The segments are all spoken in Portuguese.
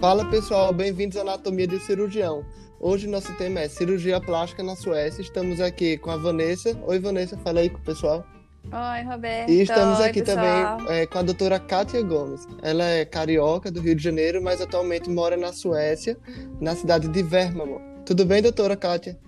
Fala pessoal, bem-vindos à Anatomia de Cirurgião. Hoje nosso tema é cirurgia plástica na Suécia. Estamos aqui com a Vanessa. Oi, Vanessa, fala aí com o pessoal. Oi, Roberto. E estamos Oi, aqui pessoal. também é, com a doutora Kátia Gomes. Ela é carioca do Rio de Janeiro, mas atualmente mora na Suécia, na cidade de Värnamo. Tudo bem, doutora Kátia?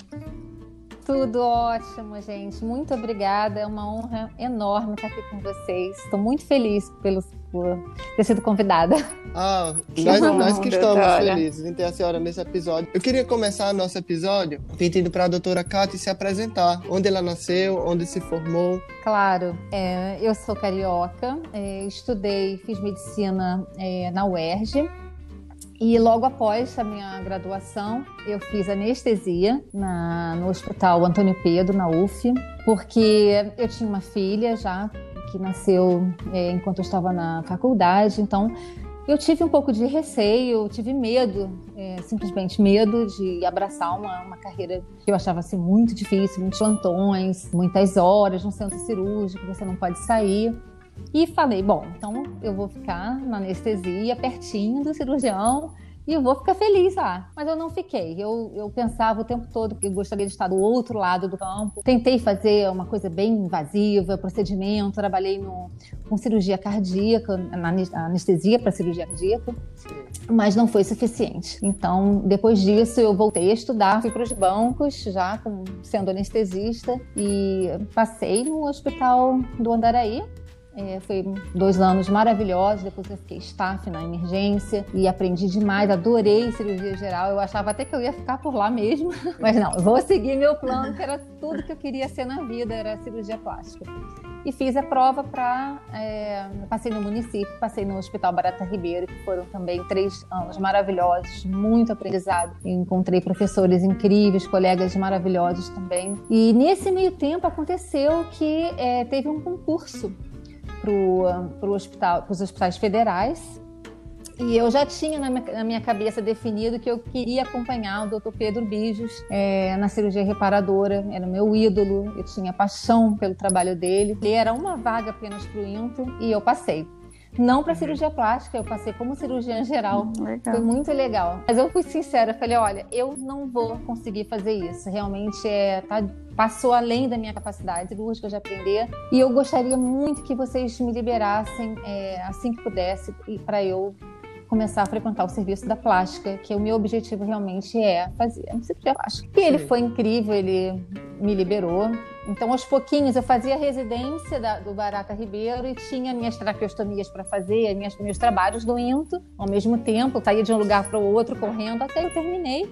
Tudo ótimo, gente. Muito obrigada. É uma honra enorme estar aqui com vocês. Estou muito feliz pelo, por ter sido convidada. Ah, Que nós, bom, nós que estamos doutora. felizes em ter a senhora nesse episódio. Eu queria começar nosso episódio pedindo para a doutora Kátia se apresentar. Onde ela nasceu, onde se formou. Claro, é, eu sou carioca, é, estudei, fiz medicina é, na UERJ. E logo após a minha graduação, eu fiz anestesia na- no Hospital Antônio Pedro, na UF, porque eu tinha uma filha já que nasceu é, enquanto eu estava na faculdade, então eu tive um pouco de receio, tive medo, é, simplesmente medo de abraçar uma, uma carreira que eu achava assim, muito difícil, muitos plantões, muitas horas no centro cirúrgico, você não pode sair. E falei, bom, então eu vou ficar na anestesia, pertinho do cirurgião, e vou ficar feliz lá. Mas eu não fiquei. Eu, eu pensava o tempo todo que gostaria de estar do outro lado do campo. Tentei fazer uma coisa bem invasiva, procedimento. Trabalhei no, com cirurgia cardíaca, na anes- anestesia para cirurgia cardíaca, mas não foi suficiente. Então, depois disso, eu voltei a estudar, fui para os bancos, já com, sendo anestesista, e passei no hospital do Andaraí, é, foi dois anos maravilhosos. Depois eu fiquei staff na emergência e aprendi demais. Adorei cirurgia geral. Eu achava até que eu ia ficar por lá mesmo, mas não. Vou seguir meu plano, que era tudo que eu queria ser na vida, era cirurgia plástica. E fiz a prova para. passei no município, passei no Hospital Barata Ribeiro, que foram também três anos maravilhosos, muito aprendizado. Encontrei professores incríveis, colegas maravilhosos também. E nesse meio tempo aconteceu que é, teve um concurso para hospital, os hospitais federais. E eu já tinha na minha, cabeça definido que eu queria acompanhar o Dr. Pedro Bijos é, na cirurgia reparadora. Era meu ídolo, eu tinha paixão pelo trabalho dele. Ele era uma vaga apenas para o INTO e eu passei. Não para cirurgia plástica, eu passei como cirurgiã geral. Legal. Foi muito legal. Mas eu fui sincera, eu falei, olha, eu não vou conseguir fazer isso. Realmente é, tá, passou além da minha capacidade cirúrgica de aprender. E eu gostaria muito que vocês me liberassem é, assim que pudesse para eu começar a frequentar o serviço da plástica, que o meu objetivo realmente é fazer a cirurgia plástica. E ele Sim. foi incrível, ele me liberou. Então, aos pouquinhos, eu fazia a residência da- do Barata Ribeiro e tinha minhas traqueostomias para fazer, minhas, meus trabalhos do INTO ao mesmo tempo. Saía de um lugar para o outro correndo até eu terminei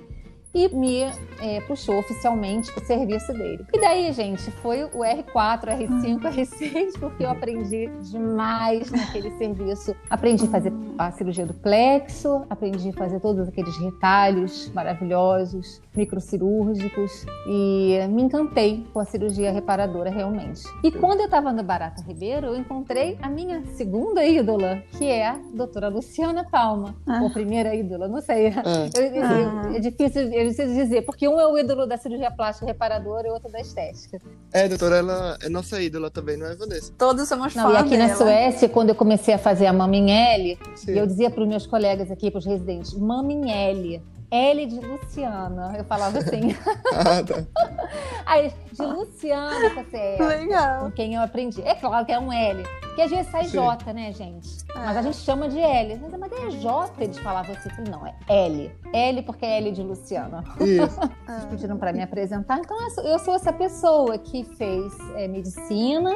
e me eh, puxou oficialmente para o serviço dele. E daí, gente, foi o R4, R5, R6, porque eu aprendi demais naquele serviço. Aprendi a fazer a cirurgia do plexo, aprendi a fazer todos aqueles retalhos maravilhosos, microcirúrgicos e me encantei com a cirurgia reparadora realmente. E quando eu estava no Barata Ribeiro, eu encontrei a minha segunda ídola, que é a doutora Luciana Palma, Ah. ou primeira ídola, não sei. É. Eu- eu- Ah. É difícil, é difícil dizer, porque um é o ídolo da cirurgia plástica reparadora e outro da estética. É, doutora, ela é nossa ídola também, não é, Vanessa? Todos somos Não, e fãs aqui na dela. Suécia, quando eu comecei a fazer a Maminelli, Sim. eu dizia para os meus colegas aqui, para os residentes, Maminelli. L de Luciana, eu falava assim. Ah, tá. Aí, de Luciana, você é com Legal. quem eu aprendi. É claro que é um L, porque às vezes sai Sim. J, né, gente? Mas É. a gente chama de L. Mas, mas é J, eles falavam assim. Não, é L. L porque é L de Luciana. Isso. Ah. pediram para me apresentar. Então, eu sou, eu sou essa pessoa que fez é, medicina,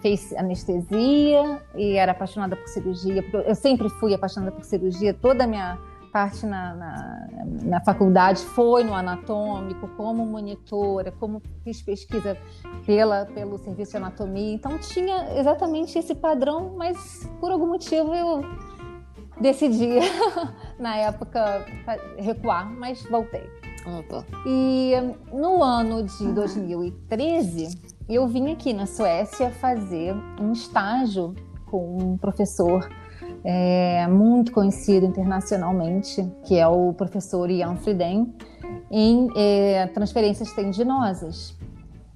fez anestesia e era apaixonada por cirurgia. Porque eu sempre fui apaixonada por cirurgia. Toda a minha parte na, na, na faculdade foi no anatômico, como monitora, como fiz pesquisa pela, pelo serviço de anatomia. Então, tinha exatamente esse padrão, mas por algum motivo eu decidi, na época, recuar, mas voltei. Tá. E no ano de 2013, eu vim aqui na Suécia fazer um estágio com um professor é, muito conhecido internacionalmente, que é o professor Ian Frieden, em é, transferências tendinosas.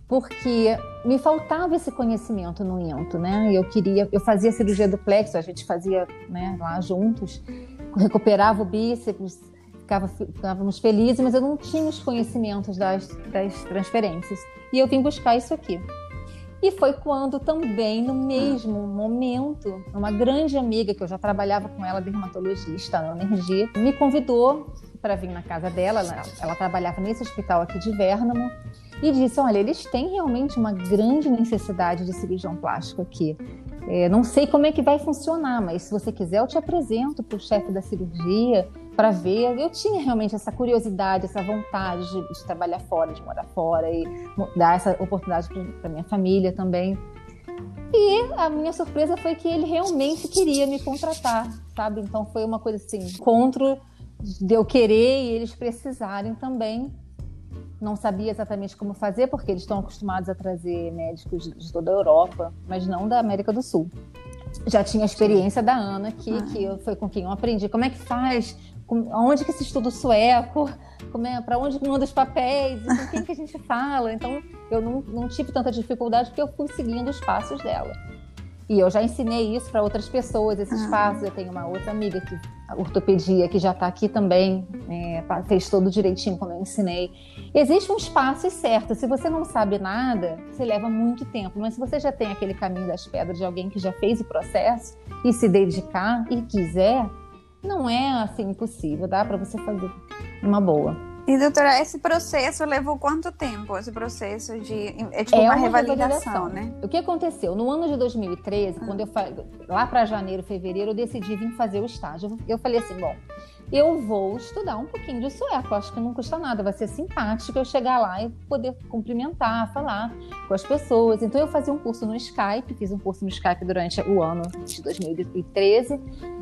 Porque me faltava esse conhecimento no INTO, né? Eu queria, eu fazia cirurgia do plexo, a gente fazia né, lá juntos, recuperava o bíceps, ficava, ficávamos felizes, mas eu não tinha os conhecimentos das, das transferências. E eu vim buscar isso aqui. E foi quando também, no mesmo momento, uma grande amiga, que eu já trabalhava com ela, dermatologista, na Energia, me convidou para vir na casa dela. Ela, ela, trabalhava nesse hospital aqui de Vernamo. E disse: Olha, eles têm realmente uma grande necessidade de cirurgião plástico aqui. É, não sei como é que vai funcionar, mas se você quiser, eu te apresento para o chefe da cirurgia para ver. Eu tinha realmente essa curiosidade, essa vontade de, de, trabalhar fora, de morar fora e dar essa oportunidade para minha família também. E a minha surpresa foi que ele realmente queria me contratar, sabe? Então foi uma coisa assim, encontro de eu querer e eles precisarem também. Não sabia exatamente como fazer, porque eles estão acostumados a trazer médicos de toda a Europa, mas não da América do Sul já tinha a experiência da Ana, que, ah. que foi com quem eu aprendi. Como é que faz? onde que se estuda o sueco, é, para onde manda os papéis, com quem que a gente fala. Então, eu não, não tive tanta dificuldade porque eu fui seguindo os passos dela. E eu já ensinei isso para outras pessoas, esses ah. passos. Eu tenho uma outra amiga que a ortopedia que já está aqui também, é, fez todo direitinho como eu ensinei. Existem uns passos certos. Se você não sabe nada, você leva muito tempo. Mas se você já tem aquele caminho das pedras de alguém que já fez o processo e se dedicar e quiser, não é assim impossível, dá para você fazer uma boa. E doutora, esse processo levou quanto tempo? Esse processo de é tipo é uma, uma revalidação, revalidação, né? O que aconteceu no ano de 2013, ah. quando eu lá para janeiro, fevereiro, eu decidi vir fazer o estágio. Eu falei assim, bom, eu vou estudar um pouquinho de sueco. Acho que não custa nada, vai ser simpático eu chegar lá e poder cumprimentar, falar com as pessoas. Então eu fazia um curso no Skype, fiz um curso no Skype durante o ano de 2013.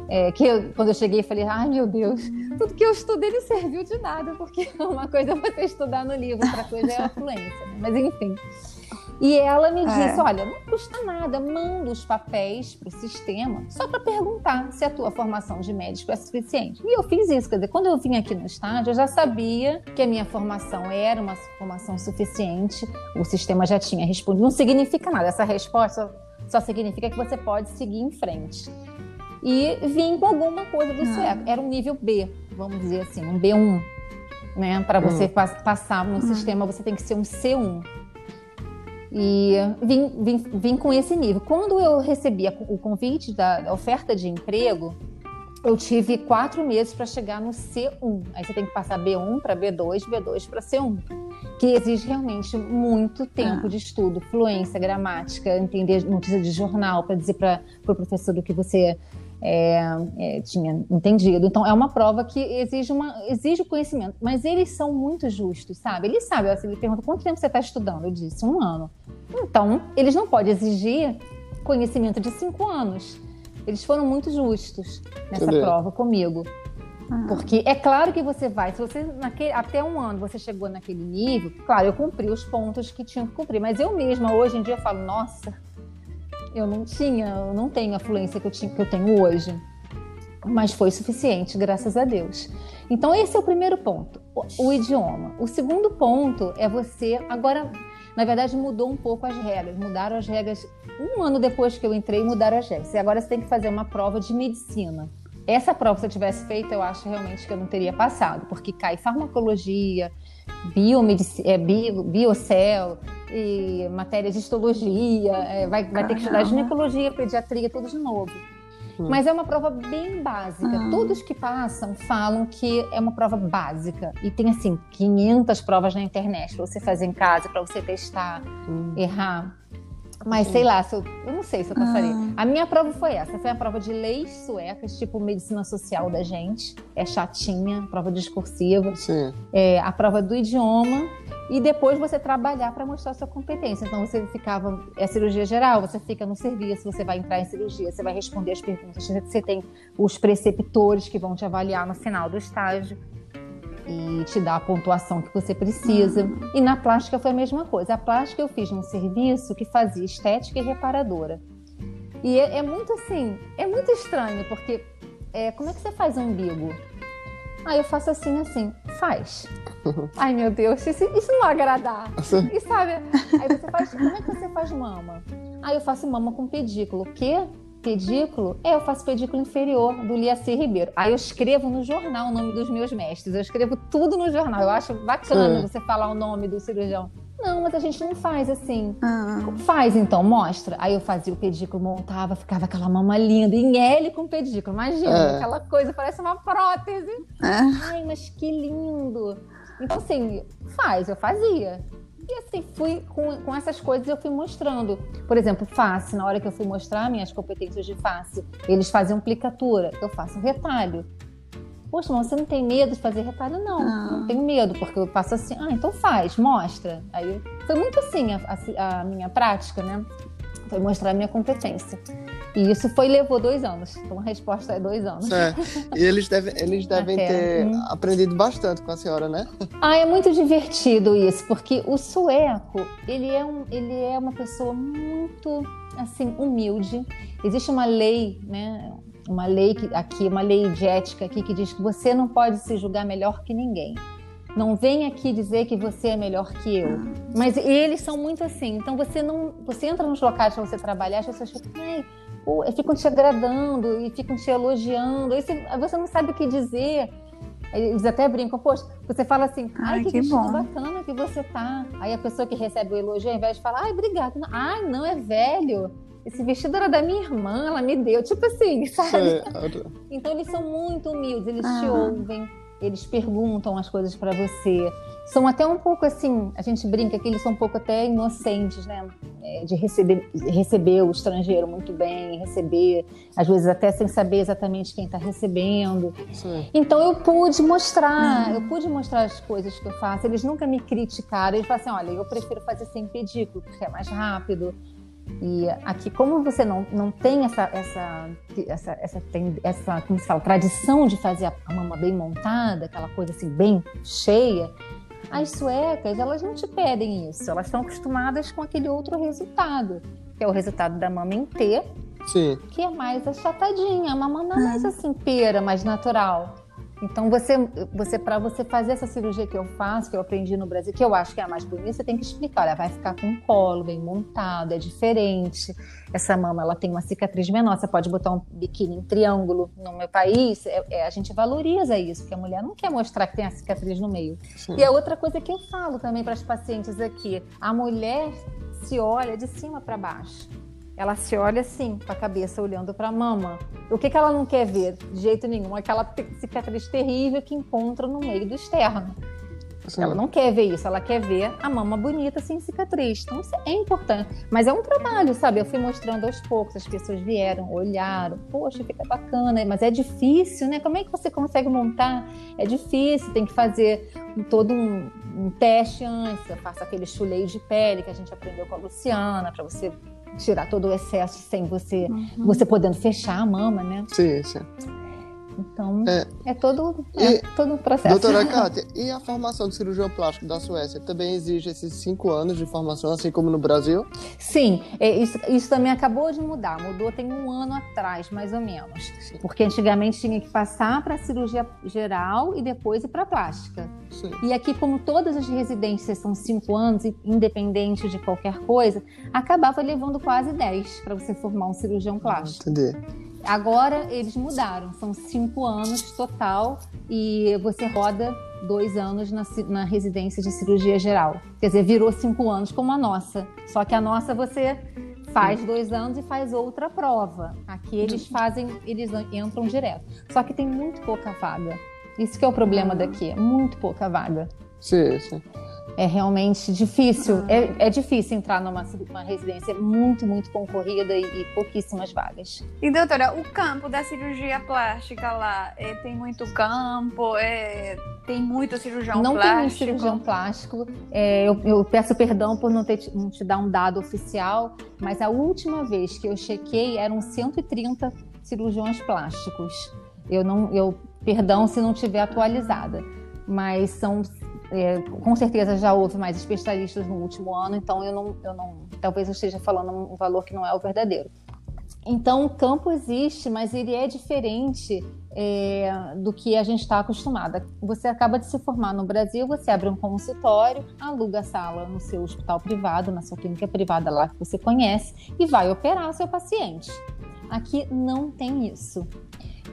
É, que eu, quando eu cheguei, falei: ai meu Deus, tudo que eu estudei não serviu de nada, porque uma coisa é você estudar no livro, outra coisa é a fluência. Né? Mas enfim. E ela me disse: é. olha, não custa nada, manda os papéis para o sistema só para perguntar se a tua formação de médico é suficiente. E eu fiz isso, quer dizer, quando eu vim aqui no estágio, eu já sabia que a minha formação era uma formação suficiente, o sistema já tinha respondido. Não significa nada, essa resposta só significa que você pode seguir em frente. E vim com alguma coisa do ah. sueco. Era um nível B, vamos dizer assim, um B1. Né? Para você hum. passar no hum. sistema, você tem que ser um C1. E vim, vim, vim com esse nível. Quando eu recebi o convite da oferta de emprego, eu tive quatro meses para chegar no C1. Aí você tem que passar B1 para B2, B2 para C1, que exige realmente muito tempo ah. de estudo, fluência, gramática, entender notícia de jornal, para dizer para o pro professor o que você é, é, tinha entendido. Então, é uma prova que exige, uma, exige conhecimento, mas eles são muito justos, sabe? Eles sabem, assim, ele pergunta quanto tempo você está estudando? Eu disse, um ano. Então, eles não podem exigir conhecimento de cinco anos. Eles foram muito justos nessa Entendeu? prova comigo. Ah. Porque é claro que você vai, se você naquele, até um ano você chegou naquele nível, claro, eu cumpri os pontos que tinha que cumprir, mas eu mesma hoje em dia falo, nossa, eu não tinha, eu não tenho a fluência que eu, tinha, que eu tenho hoje. Mas foi suficiente, graças a Deus. Então, esse é o primeiro ponto, o, o idioma. O segundo ponto é você. Agora, na verdade, mudou um pouco as regras. Mudaram as regras. Um ano depois que eu entrei, mudaram as regras. E agora você tem que fazer uma prova de medicina. Essa prova, se eu tivesse feito, eu acho realmente que eu não teria passado, porque cai farmacologia, biomedic... é, bio, biocel, e matérias de histologia, é, vai, vai ter que estudar ginecologia, pediatria, tudo de novo. Hum. Mas é uma prova bem básica. Ah. Todos que passam falam que é uma prova básica. E tem, assim, 500 provas na internet para você fazer em casa, para você testar, hum. errar. Mas sei lá, eu, eu, não sei se eu passaria. Ah. A minha prova foi essa, foi a prova de leis suecas, tipo medicina social da gente. É chatinha, prova discursiva. Sim. É, a prova do idioma e depois você trabalhar para mostrar sua competência. Então você ficava, é cirurgia geral, você fica no serviço, você vai entrar em cirurgia, você vai responder as perguntas, você tem os preceptores que vão te avaliar no final do estágio e te dar a pontuação que você precisa. E na plástica foi a mesma coisa. A plástica eu fiz num serviço que fazia estética e reparadora. E é, é muito assim, é muito estranho, porque é, como é que você faz um umbigo? Aí eu faço assim, assim, faz. Ai meu Deus, isso, isso não vai agradar. E sabe, aí você faz, como é que você faz mama? Aí eu faço mama com pedículo. O quê? Pedículo? É, eu faço pedículo inferior do Liaci Ribeiro. Aí eu escrevo no jornal o nome dos meus mestres. Eu escrevo tudo no jornal. Eu acho bacana Sim. você falar o nome do cirurgião. Não, mas a gente não faz assim. Ah. Faz então, mostra. Aí eu fazia o pedículo, montava, ficava aquela mama linda, em L com pedículo. Imagina, é. aquela coisa, parece uma prótese. É. Ai, mas que lindo. Então, assim, faz, eu fazia. E assim, fui com, com essas coisas eu fui mostrando. Por exemplo, face, na hora que eu fui mostrar minhas competências de face, eles faziam aplicatura, eu faço retalho. Poxa, mas você não tem medo de fazer retalho? Não, ah. não tenho medo, porque eu faço assim, ah, então faz, mostra. Aí foi muito assim a, a, a minha prática, né? Foi mostrar a minha competência. E isso foi levou dois anos. Então a resposta é dois anos. É. E eles devem, eles devem ter hum. aprendido bastante com a senhora, né? Ah, é muito divertido isso, porque o sueco, ele é, um, ele é uma pessoa muito assim, humilde. Existe uma lei, né? uma lei que, aqui, uma lei de ética aqui que diz que você não pode se julgar melhor que ninguém. Não vem aqui dizer que você é melhor que eu. Mas eles são muito assim. Então você não, você entra nos locais para você trabalhar, as pessoas ficam, ai, pô, ficam te agradando e ficam te elogiando. Aí você, você não sabe o que dizer. Eles até brincam, poxa, você fala assim, ai, ai que, que vestido bom. bacana que você tá. Aí a pessoa que recebe o elogio, ao invés de falar, ai, obrigada, ai, não, é velho esse vestido era da minha irmã, ela me deu, tipo assim, sabe? Então eles são muito humildes, eles ah. te ouvem, eles perguntam as coisas para você. São até um pouco assim, a gente brinca que eles são um pouco até inocentes, né? É, de receber, receber o estrangeiro muito bem, receber, às vezes até sem saber exatamente quem está recebendo. Sim. Então eu pude mostrar, eu pude mostrar as coisas que eu faço. Eles nunca me criticaram, eles falam assim: olha, eu prefiro fazer sem pedículo, porque é mais rápido e aqui, como você não, não tem essa, essa, essa, essa, essa, como se fala, tradição de fazer a mama bem montada, aquela coisa assim, bem cheia, as suecas, elas não te pedem isso. Elas estão acostumadas com aquele outro resultado, que é o resultado da mama em T, Sim. que é mais achatadinha. A mama não é mais assim, pera, mais natural. Então, você, você para você fazer essa cirurgia que eu faço, que eu aprendi no Brasil, que eu acho que é a mais bonita, você tem que explicar. Olha, vai ficar com um colo bem montado, é diferente. Essa mama, ela tem uma cicatriz menor. Você pode botar um biquíni em triângulo. No meu país, é, é, a gente valoriza isso, porque a mulher não quer mostrar que tem a cicatriz no meio. Sim. E a outra coisa que eu falo também para as pacientes aqui, a mulher se olha de cima para baixo ela se olha assim, com a cabeça olhando para a mama. O que, que ela não quer ver? De jeito nenhum. Aquela cicatriz terrível que encontra no meio do externo. Sim. Ela não quer ver isso, ela quer ver a mama bonita sem cicatriz. Então, isso é importante. Mas é um trabalho, sabe? Eu fui mostrando aos poucos, as pessoas vieram, olharam, poxa, fica bacana, mas é difícil, né? Como é que você consegue montar? É difícil, tem que fazer todo um, um teste antes. Eu faço aquele chuleio de pele que a gente aprendeu com a Luciana, para você tirar todo o excesso sem você, uhum. você podendo fechar a mama, né? Sim, sim. Então, é, é todo, é, e, todo um processo. Doutora Kátia, e a formação de cirurgião plástico da Suécia também exige esses cinco anos de formação, assim como no Brasil? Sim, é, isso, isso também acabou de mudar. Mudou tem um ano atrás, mais ou menos. Sim. Porque antigamente tinha que passar para cirurgia geral e depois ir para plástica. Sim. E aqui, como todas as residências são cinco anos, independente de qualquer coisa, acabava levando quase dez para você formar um cirurgião plástico. Entendi. Agora eles mudaram, são cinco anos total e você roda dois anos na, na, residência de cirurgia geral. Quer dizer, virou cinco anos como a nossa. Só que a nossa você faz dois anos e faz outra prova. Aqui eles fazem, eles entram direto. Só que tem muito pouca vaga. Isso que é o problema daqui, é muito pouca vaga. Sim, sim é realmente difícil. É, é, difícil entrar numa, numa residência muito, muito concorrida e, e, pouquíssimas vagas. E doutora, o campo da cirurgia plástica lá é, tem muito campo, é, tem muito cirurgião não plástico? Não tem cirurgião plástico. É, eu, eu, peço perdão por não, ter, não te dar um dado oficial, mas a última vez que eu chequei eram 130 cirurgiões plásticos. Eu não, eu perdão se não tiver atualizada, mas são é, com certeza já houve mais especialistas no último ano, então eu não, eu não, talvez eu esteja falando um valor que não é o verdadeiro. Então o campo existe, mas ele é diferente é, do que a gente está acostumada. Você acaba de se formar no Brasil, você abre um consultório, aluga a sala no seu hospital privado, na sua clínica privada lá que você conhece, e vai operar o seu paciente. Aqui não tem isso.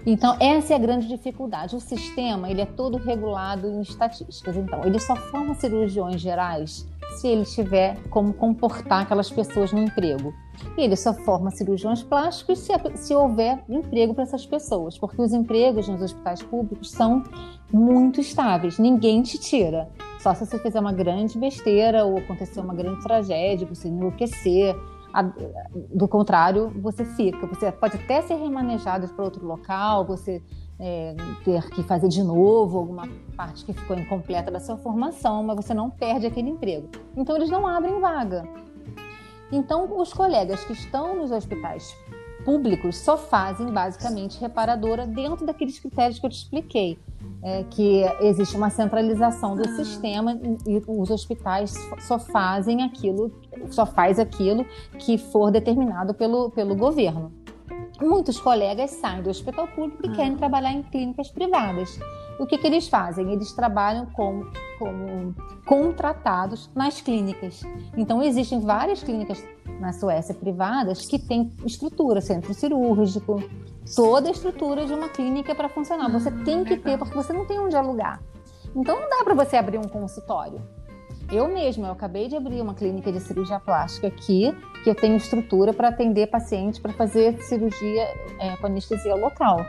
Então, essa é a grande dificuldade. O sistema ele é todo regulado em estatísticas. Então, ele só forma cirurgiões gerais se ele tiver como comportar aquelas pessoas no emprego. E ele só forma cirurgiões plásticos se, se houver emprego para essas pessoas, porque os empregos nos hospitais públicos são muito estáveis, ninguém te tira. Só se você fizer uma grande besteira ou acontecer uma grande tragédia, você enlouquecer, do contrário, você fica. Você pode até ser remanejado para outro local, você é, ter que fazer de novo alguma parte que ficou incompleta da sua formação, mas você não perde aquele emprego. Então, eles não abrem vaga. Então, os colegas que estão nos hospitais públicos só fazem basicamente reparadora dentro daqueles critérios que eu te expliquei. É, que existe uma centralização do ah. sistema e os hospitais só fazem aquilo, só faz aquilo que for determinado pelo, pelo governo. Muitos colegas saem do hospital público e ah. querem trabalhar em clínicas privadas. O que, que eles fazem? Eles trabalham como, como contratados nas clínicas. Então, existem várias clínicas na Suécia privadas que têm estrutura, centro cirúrgico, toda a estrutura de uma clínica para funcionar. Você ah, tem que ter, porque você não tem onde alugar. Então, não dá para você abrir um consultório. Eu mesma, eu acabei de abrir uma clínica de cirurgia plástica aqui, que eu tenho estrutura para atender pacientes para fazer cirurgia é, com anestesia local.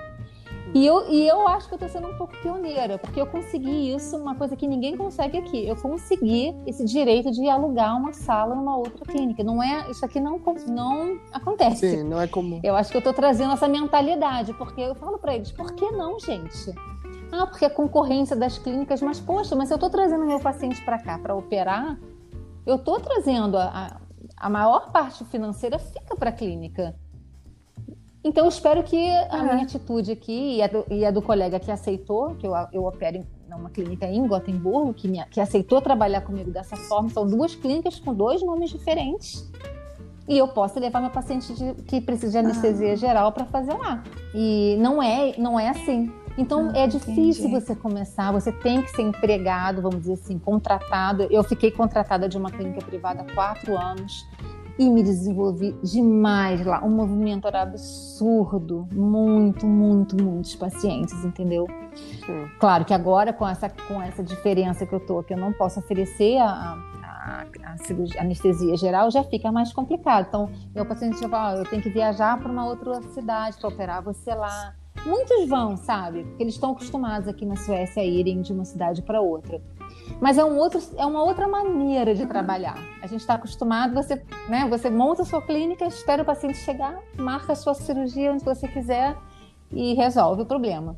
E eu, e eu acho que eu estou sendo um pouco pioneira, porque eu consegui isso, uma coisa que ninguém consegue aqui. Eu consegui esse direito de alugar uma sala numa outra clínica. Não é, isso aqui não, não acontece. Sim, não é comum. Eu acho que eu estou trazendo essa mentalidade, porque eu falo para eles, por que não, gente? Ah, porque é concorrência das clínicas, mas poxa, mas eu estou trazendo meu paciente para cá para operar, eu estou trazendo a, a, a, maior parte financeira fica para a clínica. Então eu espero que a uhum. minha atitude aqui e a, do, e a, do, colega que aceitou, que eu, eu opero em uma clínica em Gotemburgo, que, me, que aceitou trabalhar comigo dessa forma, são duas clínicas com dois nomes diferentes. E eu posso levar meu paciente de, que precisa de anestesia ah. geral para fazer lá. E não é, não é assim. Então ah, é difícil entendi. você começar, você tem que ser empregado, vamos dizer assim, contratado. Eu fiquei contratada de uma clínica privada há quatro anos e me desenvolvi demais lá. O movimento era absurdo, muito, muito, muitos pacientes, entendeu? Sim. Claro que agora, com essa, com essa diferença que eu tô, que eu não posso oferecer a, a, a, cirurgia, anestesia geral, já fica mais complicado. Então, meu paciente já fala, eu tenho que viajar para uma outra cidade para operar você lá. Muitos vão, sabe? Porque eles estão acostumados aqui na Suécia a irem de uma cidade para outra. Mas é, um outro, é uma outra maneira de trabalhar. A gente está acostumado, você, né, você monta a sua clínica, espera o paciente chegar, marca a sua cirurgia onde você quiser e resolve o problema.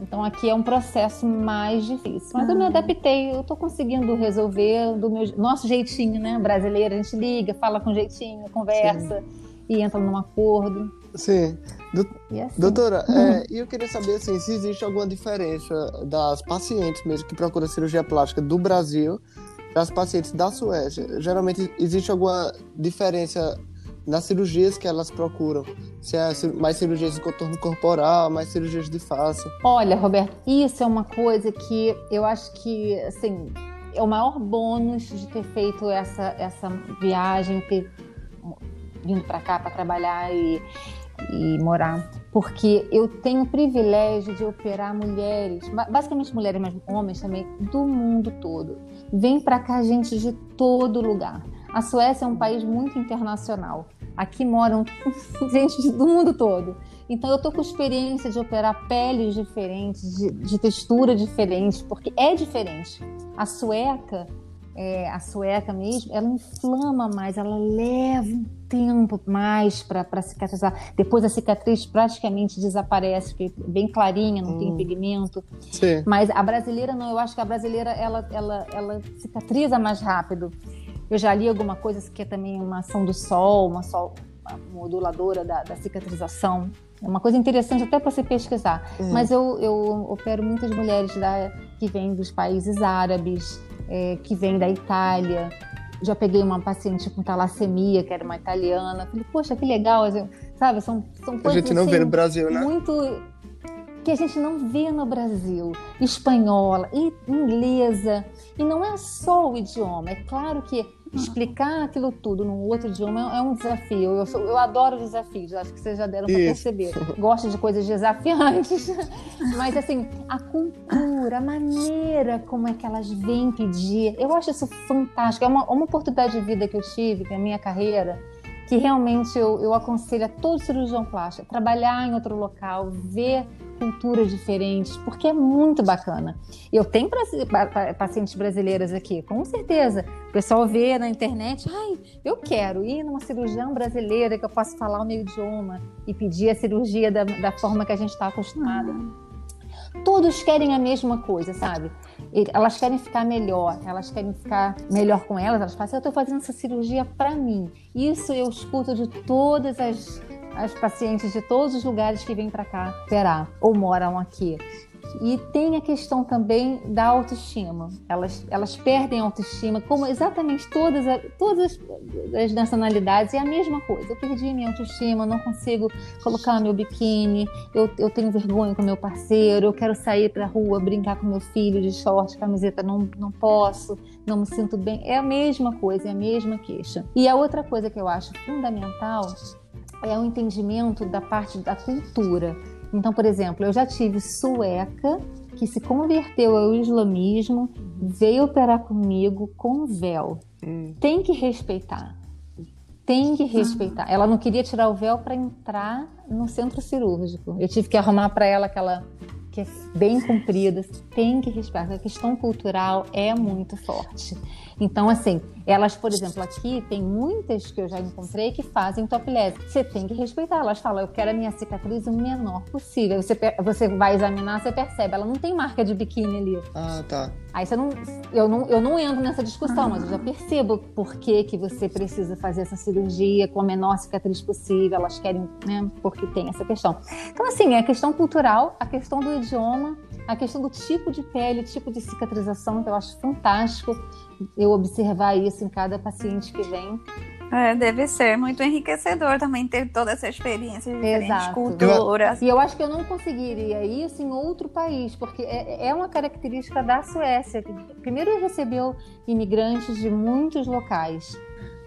Então aqui é um processo mais difícil. Mas eu me ah. adaptei, eu estou conseguindo resolver do meu nosso jeitinho, né? Brasileiro, a gente liga, fala com jeitinho, conversa Sim. e entra num acordo. Sim. Do... Assim. Doutora, é, eu queria saber assim, se existe alguma diferença das pacientes mesmo que procuram cirurgia plástica do Brasil para as pacientes da Suécia. Geralmente existe alguma diferença nas cirurgias que elas procuram? Se é mais cirurgias de contorno corporal, mais cirurgias de face? Olha, Roberto, isso é uma coisa que eu acho que, assim, é o maior bônus de ter feito essa, essa viagem, ter vindo para cá para trabalhar e e morar, porque eu tenho o privilégio de operar mulheres, basicamente mulheres, mas homens também, do mundo todo. Vem para cá gente de todo lugar. A Suécia é um país muito internacional. Aqui moram gente do mundo todo. Então eu tô com experiência de operar peles diferentes, de, de textura diferente, porque é diferente. A sueca é, a sueca mesmo, ela inflama mais, ela leva um tempo mais para cicatrizar. Depois a cicatriz praticamente desaparece, é bem clarinha, não hum. tem pigmento. Sim. Mas a brasileira não, eu acho que a brasileira ela, ela, ela cicatriza mais rápido. Eu já li alguma coisa que é também uma ação do sol, uma, sol, uma moduladora da, da cicatrização. É uma coisa interessante até para você pesquisar. Uhum. Mas eu, eu opero muitas mulheres da, que vêm dos países árabes, é, que vem da Itália. Já peguei uma paciente com talassemia, que era uma italiana. Falei, poxa, que legal, sabe? São, são coisas. A gente não assim, vê no Brasil, né? Muito. que a gente não vê no Brasil, espanhola, inglesa. E não é só o idioma, é claro que explicar aquilo tudo num outro idioma é um desafio. Eu, sou, eu adoro desafios, acho que vocês já deram para perceber. Gosto de coisas desafiantes. Mas, assim, a cultura, a maneira como é que elas vêm pedir, eu acho isso fantástico. É uma, uma oportunidade de vida que eu tive na minha carreira que realmente eu, eu aconselho a todo cirurgião plástico trabalhar em outro local, ver culturas diferentes, porque é muito bacana. Eu tenho pacientes brasileiras aqui, com certeza. O pessoal vê na internet, ai, eu quero ir numa cirurgião brasileira que eu possa falar o meu idioma e pedir a cirurgia da, da forma que a gente está acostumada. Todos querem a mesma coisa, sabe? Elas querem ficar melhor, elas querem ficar melhor com elas. Elas falam assim, eu estou fazendo essa cirurgia para mim. Isso eu escuto de todas as as pacientes de todos os lugares que vêm para cá operar ou moram aqui. E tem a questão também da autoestima. Elas, elas perdem autoestima, como exatamente todas, todas as nacionalidades, é a mesma coisa. Eu perdi minha autoestima, não consigo colocar meu biquíni, eu, eu tenho vergonha com meu parceiro, eu quero sair para rua, brincar com meu filho de short, camiseta, não, não posso, não me sinto bem. É a mesma coisa, é a mesma queixa. E a outra coisa que eu acho fundamental é o entendimento da parte da cultura. Então, por exemplo, eu já tive sueca que se converteu ao islamismo, veio operar comigo com véu. Hum. Tem que respeitar. Tem que respeitar. Ela não queria tirar o véu para entrar no centro cirúrgico. Eu tive que arrumar para ela aquela que é bem comprida, tem que respeitar. A questão cultural é muito forte. Então, assim, elas, por exemplo, aqui tem muitas que eu já encontrei que fazem topless. Você tem que respeitar. Elas falam, eu quero a minha cicatriz o menor possível. Você, você vai examinar, você percebe, ela não tem marca de biquíni ali. Ah, tá. Aí você não, eu não, eu não entro nessa discussão, mas eu já percebo por que, que você precisa fazer essa cirurgia com a menor cicatriz possível. Elas querem, né? Porque tem essa questão. Então, assim, é a questão cultural, a questão do idioma, a questão do tipo de pele, tipo de cicatrização, que eu acho fantástico eu observar isso em cada paciente que vem. É, deve ser muito enriquecedor também ter toda essa experiência de diferentes culturas. E eu acho que eu não conseguiria isso em outro país, porque é, é uma característica da Suécia. Primeiro recebeu imigrantes de muitos locais.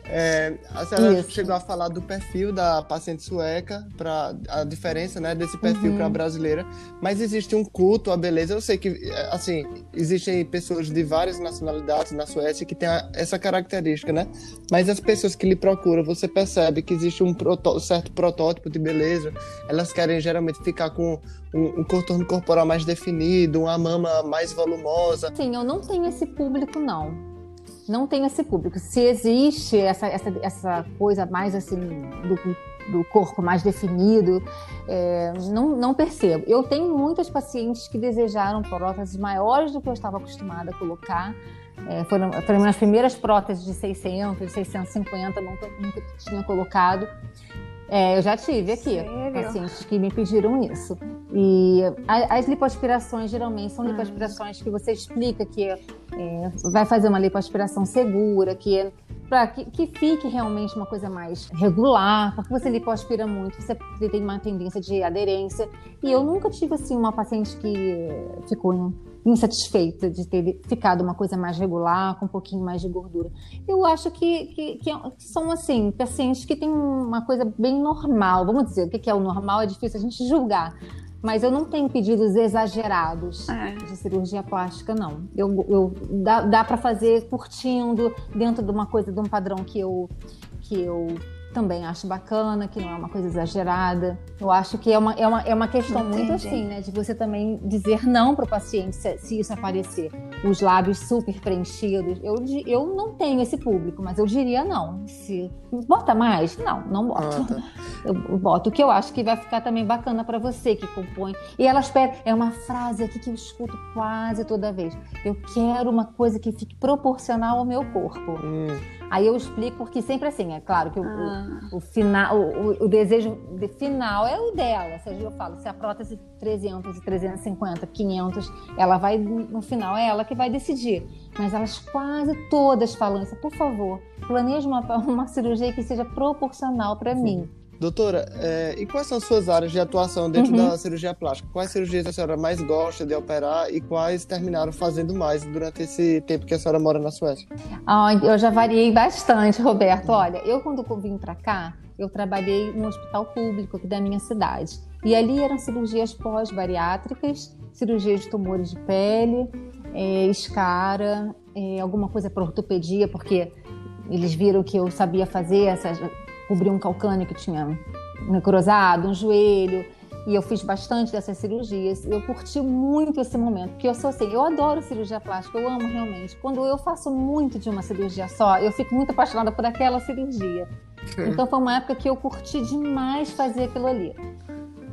É, a senhora Isso. chegou a falar do perfil da paciente sueca, para a diferença né, desse perfil uhum. para a brasileira, mas existe um culto à beleza. Eu sei que, assim, existem pessoas de várias nacionalidades na Suécia que têm essa característica, né? Mas as pessoas que lhe procuram, você percebe que existe um proto certo protótipo de beleza. Elas querem geralmente ficar com um, um contorno corporal mais definido, uma mama mais volumosa. Sim, eu não tenho esse público, não não tem esse público. Se existe essa, essa, essa coisa mais assim do, do corpo mais definido, é, não, não percebo. Eu tenho muitas pacientes que desejaram próteses maiores do que eu estava acostumada a colocar. É, foram, foram minhas primeiras próteses de 600, de 650, nunca, nunca tinha colocado. É, eu já tive aqui Sério? pacientes que me pediram isso. E as lipoaspirações geralmente são lipoaspirações que você explica que é, vai fazer uma lipoaspiração segura, que é para que, que, fique realmente uma coisa mais regular, porque você lipoaspira muito, você tem uma tendência de aderência. E eu nunca tive assim uma paciente que ficou insatisfeita de ter ficado uma coisa mais regular, com um pouquinho mais de gordura. Eu acho que, que, que são, assim, pacientes que têm uma coisa bem normal. Vamos dizer, o que é o normal é difícil a gente julgar. Mas eu não tenho pedidos exagerados é. de cirurgia plástica, não. Eu, eu dá, dá para fazer curtindo, dentro de uma coisa, de um padrão que eu, que eu também acho bacana, que não é uma coisa exagerada. Eu acho que é uma, é uma, é uma questão Entendi. muito assim, né? De você também dizer não para o paciente se, se, isso aparecer. Os lábios super preenchidos. Eu, eu não tenho esse público, mas eu diria não. Se Bota mais? Não, não boto. Ah, tá. Eu boto o que eu acho que vai ficar também bacana para você que compõe. E elas pedem, é uma frase aqui que eu escuto quase toda vez. Eu quero uma coisa que fique proporcional ao meu corpo. Hum. Aí eu explico porque sempre assim, é claro que o, ah. o, o final, o, o, desejo de final é o dela. Seja, eu falo, se a prótese 300, 350, 500, ela vai, no final é ela que vai decidir. Mas elas quase todas falam isso, por favor, planeje uma, uma cirurgia que seja proporcional para mim. Doutora, é, e quais são suas áreas de atuação dentro uhum. da cirurgia plástica? Quais cirurgias a senhora mais gosta de operar e quais terminaram fazendo mais durante esse tempo que a senhora mora na Suécia? Ah, eu já variei bastante, Roberto. Olha, eu quando vim para cá, eu trabalhei no hospital público aqui da minha cidade. E ali eram cirurgias pós-bariátricas, cirurgia de tumores de pele, é, escara, é, alguma coisa para ortopedia, porque eles viram que eu sabia fazer essas cobrir um calcânio que tinha necrosado, um joelho. E eu fiz bastante dessas cirurgias. Eu curti muito esse momento, porque eu sou assim, eu adoro cirurgia plástica, eu amo realmente. Quando eu faço muito de uma cirurgia só, eu fico muito apaixonada por aquela cirurgia. Sim. Então foi uma época que eu curti demais fazer aquilo ali.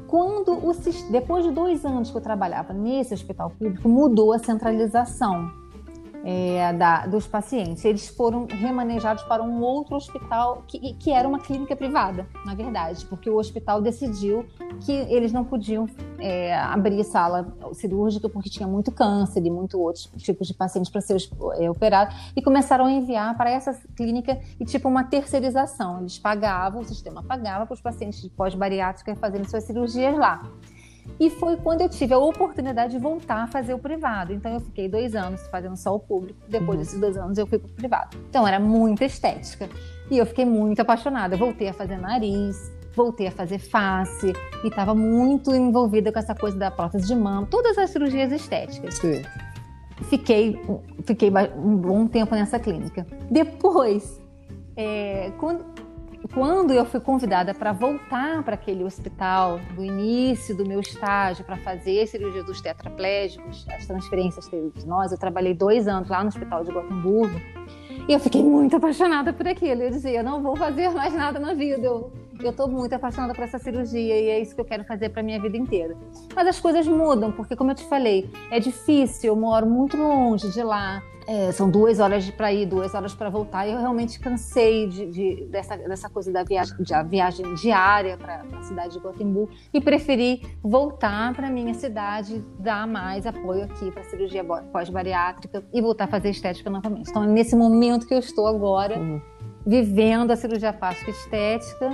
Quando o, depois de dois anos que eu trabalhava nesse hospital público, mudou a centralização é, da, dos pacientes. Eles foram remanejados para um outro hospital, que, que era uma clínica privada, na verdade, porque o hospital decidiu que eles não podiam é, abrir sala cirúrgica porque tinha muito câncer e muito outros tipos de pacientes para ser é, operados, e começaram a enviar para essa clínica e tipo uma terceirização. Eles pagavam, o sistema pagava para os pacientes de pós-bariátrica fazerem suas cirurgias lá. E foi quando eu tive a oportunidade de voltar a fazer o privado. Então eu fiquei dois anos fazendo só o público. Depois uhum. desses dois anos eu fui para o privado. Então era muita estética. E eu fiquei muito apaixonada. Eu voltei a fazer nariz, voltei a fazer face e estava muito envolvida com essa coisa da prótese de mama, todas as cirurgias estéticas. Sim. Fiquei, fiquei um bom tempo nessa clínica. Depois, é, quando, quando eu fui convidada para voltar para aquele hospital do início do meu estágio para fazer cirurgia dos tetraplégicos, as transferências de nós, eu trabalhei dois anos lá no hospital de Gotemburgo e eu fiquei muito apaixonada por aquilo. Eu dizia, eu não vou fazer mais nada na vida. Eu eu estou muito apaixonada por essa cirurgia e é isso que eu quero fazer para minha vida inteira. Mas as coisas mudam, porque como eu te falei, é difícil, eu moro muito longe de lá. É, são duas horas para ir, duas horas para voltar. E eu realmente cansei de, de, dessa, dessa coisa da viagem, de, viagem diária para a cidade de Gotemburgo e preferi voltar para minha cidade, dar mais apoio aqui para a cirurgia pós-bariátrica e voltar a fazer estética novamente. Então, é nesse momento que eu estou agora, uhum. vivendo a cirurgia plástica estética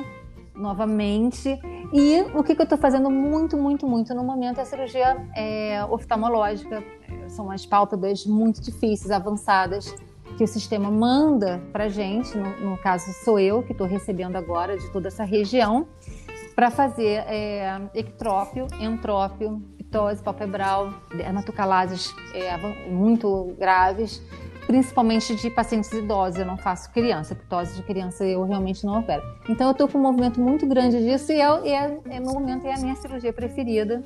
novamente. E o que, que eu estou fazendo muito, muito, muito no momento é a cirurgia é, oftalmológica. São as pálpebras muito difíceis, avançadas, que o sistema manda para gente. No, no, caso, sou eu que estou recebendo agora de toda essa região, para fazer é, ectrópio, entrópio, pitose palpebral, dermatocalases é, muito graves principalmente de pacientes idosos. Eu não faço criança, ptose de criança eu realmente não opero. Então eu estou com um movimento muito grande disso e, é, é, no momento é a minha cirurgia preferida.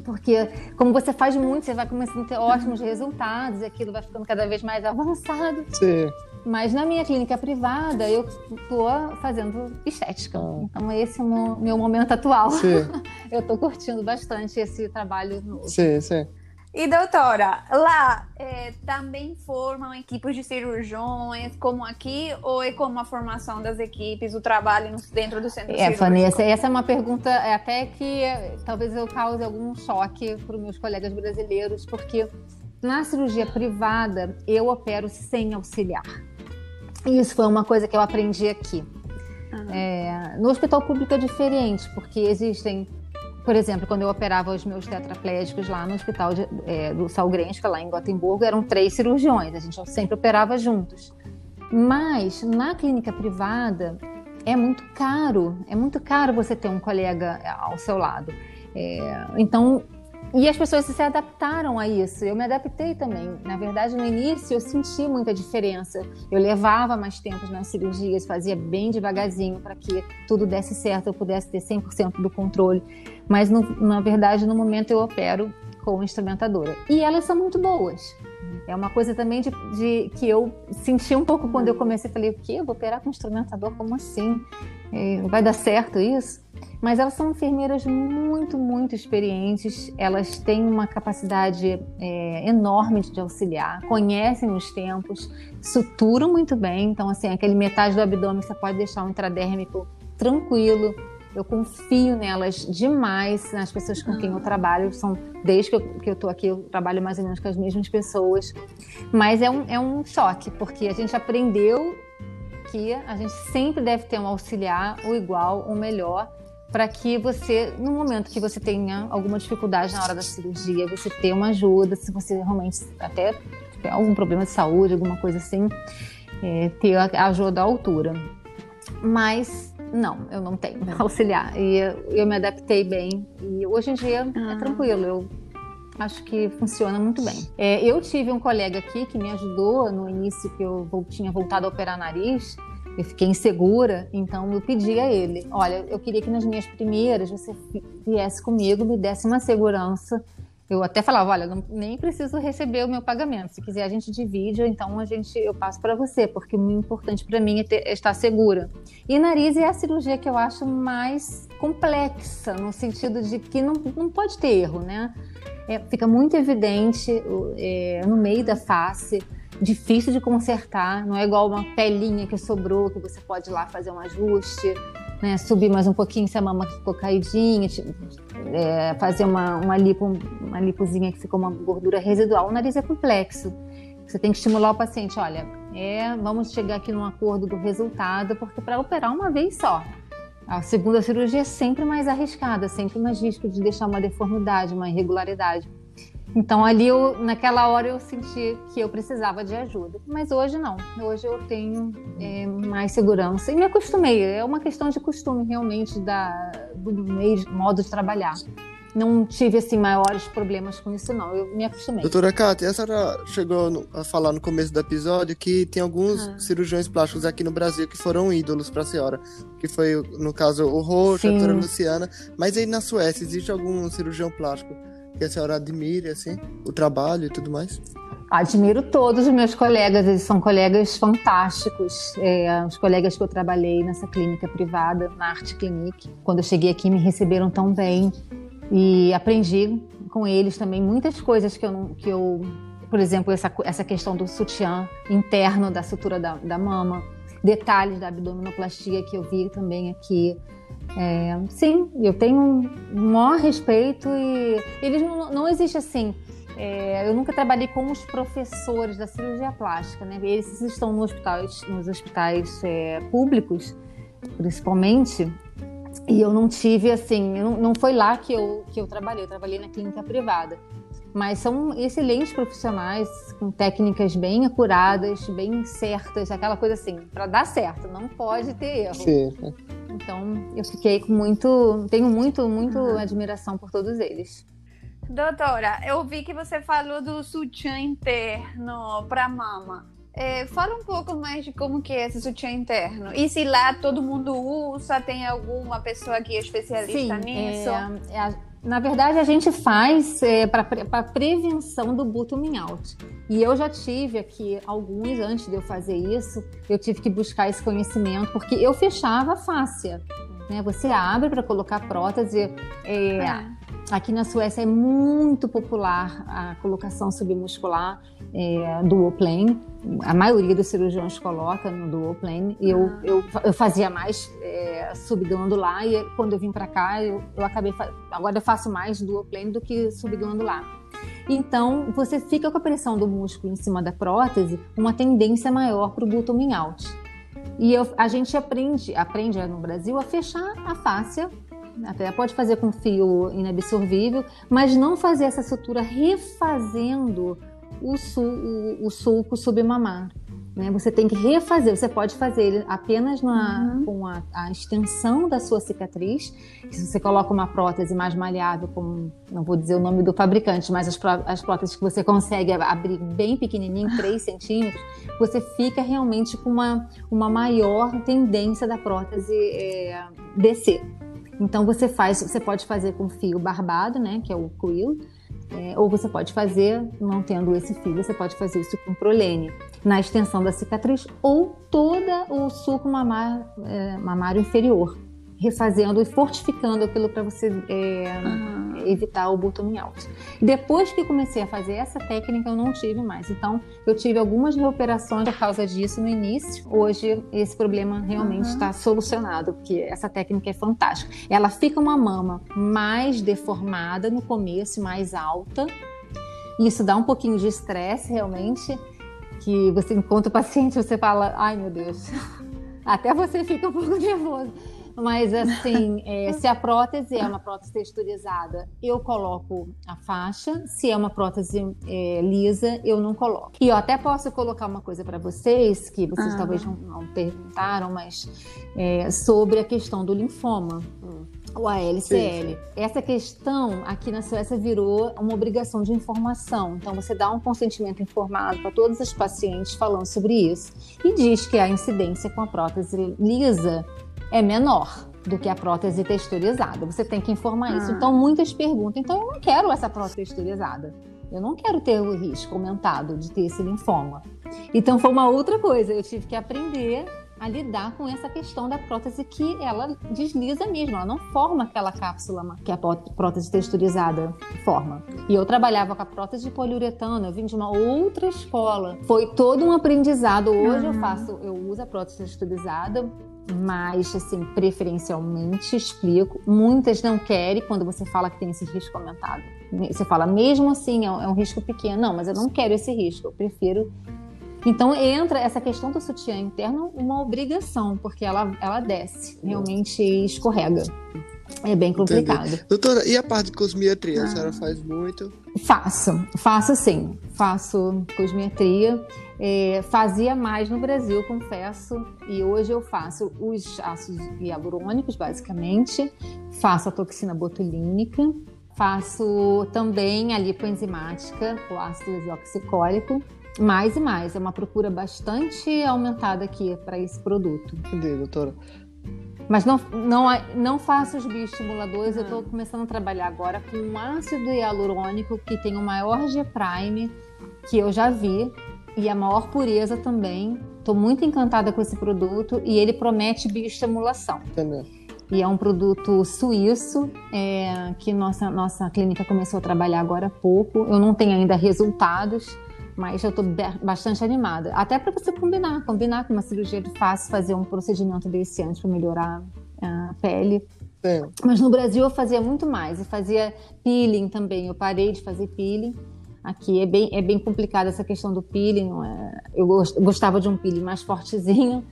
Porque, como você faz muito, você vai começando a ter ótimos resultados e aquilo vai ficando cada vez mais avançado. Sim. Mas na minha clínica privada, eu estou fazendo estética. Ah. Então, esse é o meu, meu momento atual. Sim. eu estou curtindo bastante esse trabalho novo. Sim, sim. E doutora, lá é, também formam equipes de cirurgiões, como aqui, ou é como a formação das equipes, o trabalho dentro do centro é, Vanessa, essa é uma pergunta é, até que é, talvez eu cause algum choque para os meus colegas brasileiros, porque na cirurgia privada eu opero sem auxiliar. E isso foi uma coisa que eu aprendi aqui. Uhum. É, no hospital público é diferente, porque existem por exemplo, quando eu operava os meus tetraplégicos lá no hospital de, é, do Salgrenska, lá em Gotemburgo, eram três cirurgiões, a gente sempre operava juntos. Mas na clínica privada é muito caro, é muito caro você ter um colega ao seu lado. É, então e as pessoas se adaptaram a isso. Eu me adaptei também. Na verdade, no início eu senti muita diferença. Eu levava mais tempo nas cirurgias, fazia bem devagarzinho para que tudo desse certo, eu pudesse ter 100% do controle. Mas no, na verdade, no momento eu opero com instrumentadora. E elas são muito boas. É uma coisa também de, de, que eu senti um pouco quando eu comecei. Falei, o quê? Eu vou operar com instrumentador? Como assim? É, vai dar certo isso? Mas elas são enfermeiras muito, muito experientes, elas têm uma capacidade é, enorme de auxiliar, conhecem os tempos, suturam muito bem. Então, assim, aquele metade do abdômen você pode deixar um intradérmico tranquilo. Eu confio nelas demais, nas pessoas com quem eu trabalho. São, desde que eu estou aqui, eu trabalho mais ou menos com as mesmas pessoas. Mas é um, é um choque, porque a gente aprendeu que a gente sempre deve ter um auxiliar, o igual, o melhor, para que você, no momento que você tenha alguma dificuldade na hora da cirurgia, você tenha uma ajuda, se você realmente até tiver algum problema de saúde, alguma coisa assim, é, ter a ajuda à altura. Mas não, eu não tenho auxiliar. E eu me adaptei bem. E hoje em dia é ah. é tranquilo. Eu acho que funciona muito bem. É, eu tive um colega aqui que me ajudou no início que eu tinha voltado a operar nariz. Eu fiquei insegura, então eu pedi a ele: olha, eu queria que nas minhas primeiras você viesse comigo, me desse uma segurança eu até falava, olha, não, nem preciso receber o meu pagamento. Se quiser a gente divide, ou então a gente eu passo para você, porque o importante para mim é, ter, é, estar segura. E nariz é a cirurgia que eu acho mais complexa, no sentido de que não, não pode ter erro, né? É, fica muito evidente é, no meio da face, difícil de consertar, não é igual uma pelinha que sobrou, que você pode ir lá fazer um ajuste né, subir mais um pouquinho se a mama ficou caidinha, tipo, é, fazer uma, uma, lipo, uma lipozinha que ficou uma gordura residual. O nariz é complexo. Você tem que estimular o paciente, olha, é, vamos chegar aqui num acordo do resultado, porque para operar uma vez só. A segunda cirurgia é sempre mais arriscada, sempre mais risco de deixar uma deformidade, uma irregularidade. Então ali eu, naquela hora eu senti que eu precisava de ajuda, mas hoje não. Hoje eu tenho é, mais segurança e me acostumei. É uma questão de costume realmente da, do meio, modo de trabalhar. Não tive assim maiores problemas com isso não. Eu me acostumei. Doutora Cátia, a senhora chegou a falar no começo do episódio que tem alguns ah. cirurgiões plásticos aqui no Brasil que foram ídolos para a senhora, que foi no caso o Roxo, a doutora Luciana. Mas aí na Suécia existe algum cirurgião plástico? Que a senhora admire, assim, o trabalho e tudo mais? Admiro todos os meus colegas, eles são colegas fantásticos. É, os colegas que eu trabalhei nessa clínica privada, na Arte Clinique, quando eu cheguei aqui me receberam tão bem e aprendi com eles também muitas coisas que eu, que eu por exemplo, essa, essa questão do sutiã interno da sutura da, da mama, detalhes da abdominoplastia que eu vi também aqui. É, sim, eu tenho um maior respeito e eles não, não existe assim. É, eu nunca trabalhei com os professores da cirurgia plástica, né? Eles estão nos hospitais, nos hospitais é, públicos, principalmente, e eu não tive assim, não, não foi lá que eu, que eu trabalhei, eu trabalhei na clínica privada. Mas são excelentes profissionais, com técnicas bem acuradas, bem certas, aquela coisa assim, para dar certo, não pode ter erro. Sim. Então, eu fiquei com muito, tenho muito, muito uhum. admiração por todos eles. Doutora, eu vi que você falou do sutiã interno para mama. É, fala um pouco mais de como que é esse sutiã interno. E se lá todo mundo usa, tem alguma pessoa que é especialista Sim, nisso? É, é, na verdade, a gente faz é, para prevenção do bottoming out. E eu já tive aqui alguns, antes de eu fazer isso, eu tive que buscar esse conhecimento, porque eu fechava a fáscia. Né? Você abre para colocar prótese. É, é. Aqui na Suécia é muito popular a colocação submuscular é, dual plane. A maioria dos cirurgiões coloca no dual plane. E eu, ah. eu, eu fazia mais é, subglandular e quando eu vim para cá eu, eu acabei agora eu faço mais dual plane do que subglandular. Então você fica com a pressão do músculo em cima da prótese, uma tendência maior para o bottoming out. E eu, a gente aprende, aprende no Brasil a fechar a fáscia até pode fazer com fio inabsorvível, mas não fazer essa sutura refazendo o, su, o, o sulco submamar. Né? Você tem que refazer, você pode fazer ele apenas na, uhum. com a, a, extensão da sua cicatriz. Se você coloca uma prótese mais maleável, como não vou dizer o nome do fabricante, mas as, as próteses que você consegue abrir bem pequenininho, 3 centímetros, você fica realmente com uma, uma maior tendência da prótese é, descer. Então você faz, você pode fazer com fio barbado, né, que é o quill, é, ou você pode fazer, não tendo esse fio, você pode fazer isso com prolene, na extensão da cicatriz ou toda o suco mamar, é, mamário inferior refazendo e fortificando aquilo para você é, evitar o bottoming out. Depois que comecei a fazer essa técnica, eu não tive mais. Então, eu tive algumas reoperações por causa disso no início. Hoje, esse problema realmente está uhum. solucionado, porque essa técnica é fantástica. Ela fica uma mama mais deformada no começo, mais alta. Isso dá um pouquinho de estresse, realmente, que você encontra o paciente, você fala, ai meu Deus, Até você fica um pouco nervoso. Mas assim, é, se a prótese é uma prótese texturizada, eu coloco a faixa. Se é uma prótese é, lisa, eu não coloco. E eu até posso colocar uma coisa para vocês, que vocês ah. talvez não, não, perguntaram, mas é, sobre a questão do linfoma. Hum o ALCL. Essa questão aqui na Suécia virou uma obrigação de informação. Então, você dá um consentimento informado para todos os pacientes falando sobre isso. E diz que a incidência com a prótese lisa é menor do que a prótese texturizada. Você tem que informar ah. isso. Então, muitas perguntam: então, eu não quero essa prótese texturizada. Eu não quero ter o risco aumentado de ter esse linfoma. Então, foi uma outra coisa. Eu tive que aprender a lidar com essa questão da prótese que ela desliza mesmo, ela não forma aquela cápsula que a prótese texturizada forma. E eu trabalhava com a prótese de poliuretano, eu vim de uma outra escola. Foi todo um aprendizado. Hoje uhum. eu faço, eu uso a prótese texturizada, mas assim, preferencialmente explico. Muitas não querem quando você fala que tem esse risco aumentado. Você fala, mesmo assim, é um risco pequeno. Não, mas eu não quero esse risco, eu prefiro então entra essa questão do sutiã interno uma obrigação, porque ela, ela desce, realmente escorrega. É bem complicado. Entendi. Doutora, e a parte de cosmetria? Ah. A senhora faz muito? Faço, faço sim. Faço cosmetria. É, fazia mais no Brasil, confesso, e hoje eu faço os ácidos hialurônicos, basicamente. Faço a toxina botulínica. Faço também a lipoenzimática, o ácido desoxicólico mais e mais. É uma procura bastante aumentada aqui para esse produto. Entendi, doutora. Mas não, não, não faço os bioestimuladores, uhum. eu estou começando a trabalhar agora com um ácido hialurônico que tem o maior G-prime que eu já vi e a maior pureza também. Estou muito encantada com esse produto e ele promete bioestimulação. Entendeu? E é um produto suíço é, que nossa, nossa clínica começou a trabalhar agora há pouco. Eu não tenho ainda resultados, mas eu estou bastante animada. Até para você combinar, combinar com uma cirurgia de face, fazer um procedimento desse antes para melhorar a pele. É. Mas no Brasil eu fazia muito mais. Eu fazia peeling também. Eu parei de fazer peeling. Aqui é bem, é bem complicada essa questão do peeling. É... Eu gostava de um peeling mais fortezinho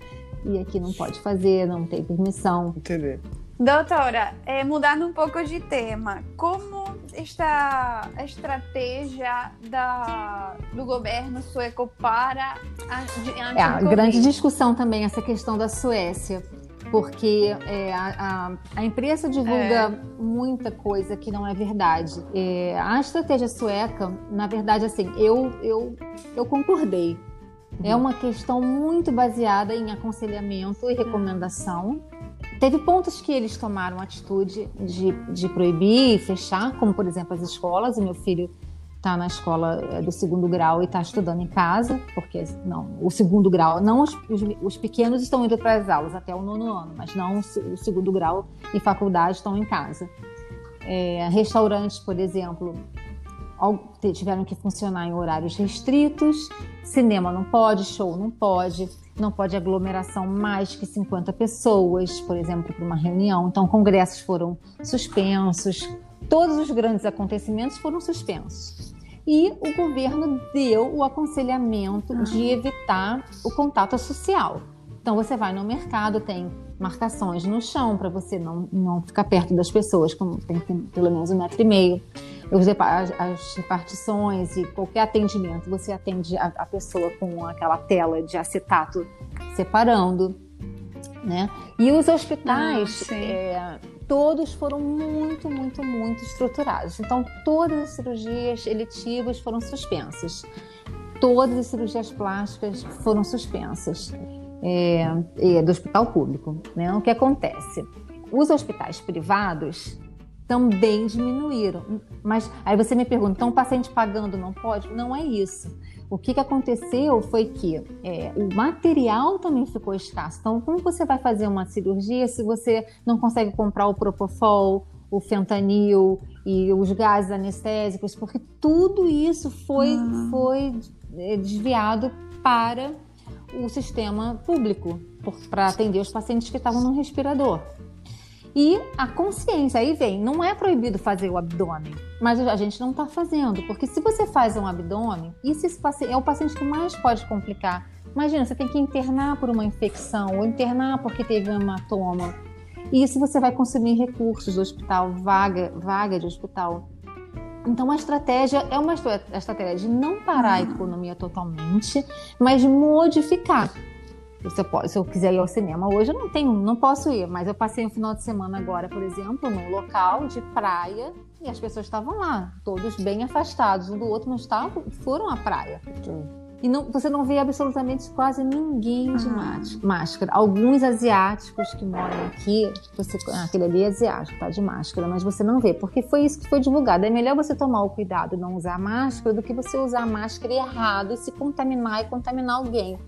e aqui não pode fazer, não tem permissão. Entendi. Doutora, é, mudando um pouco de tema, como está a estratégia da, do governo sueco para a, a, é, a grande discussão também essa questão da Suécia, porque é, a, a, imprensa divulga é. muita coisa que não é verdade. É, a estratégia sueca, na verdade, assim, eu, eu, eu concordei. É uma questão muito baseada em aconselhamento e recomendação Teve pontos que eles tomaram atitude de, de proibir e fechar, como por exemplo as escolas. O meu filho está na escola é, do segundo grau e está estudando em casa, porque não, o segundo grau, não os, os, os pequenos estão indo para as aulas até o nono ano, mas não o segundo grau e faculdade estão em casa. É, restaurantes, por exemplo, tiveram que funcionar em horários restritos, cinema não pode, show não pode não pode aglomeração mais que 50 pessoas, por exemplo, para uma reunião. Então, congressos foram suspensos, todos os grandes acontecimentos foram suspensos. E o governo deu o aconselhamento de evitar o contato social. Então, você vai no mercado, tem marcações no chão para você não, não ficar perto das pessoas, como tem que ter pelo menos um metro e meio. As, as repartições e qualquer atendimento, você atende a, a pessoa com aquela tela de acetato separando, né? E os hospitais, ah, é, todos foram muito, muito, muito estruturados. Então, todas as cirurgias eletivas foram suspensas. Todas as cirurgias plásticas foram suspensas é, é, do hospital público. Né? O que acontece? Os hospitais privados também diminuíram. Mas aí você me pergunta, então o paciente pagando não pode? Não é isso. O que, que aconteceu foi que é, o material também ficou escasso. Então, como você vai fazer uma cirurgia se você não consegue comprar o propofol, o fentanil e os gases anestésicos? Porque tudo isso foi, uhum. foi é, desviado para o sistema público para atender os pacientes que estavam no respirador. E a consciência, aí vem, não é proibido fazer o abdômen, mas a gente não está fazendo, porque se você faz um abdômen, isso é o paciente que mais pode complicar Imagina, você tem que internar por uma infecção ou internar porque teve um hematoma. E isso você vai consumir recursos do hospital, vaga, vaga de hospital. Então, a estratégia é uma estratégia de não parar a economia totalmente, mas modificar. Você pode, se eu quiser ir ao cinema hoje, eu não tenho, não posso ir, mas eu passei um final de semana agora, por exemplo, num local de praia e as pessoas estavam lá, todos bem afastados um do outro, não estavam, foram à praia. E não, você não vê absolutamente quase ninguém de ah. máscara. Alguns asiáticos que moram aqui, você, ah, aquele ali é asiático, tá de máscara, mas você não vê, porque foi isso que foi divulgado. É melhor você tomar o cuidado de não usar máscara do que você usar a máscara errado e se contaminar e contaminar alguém.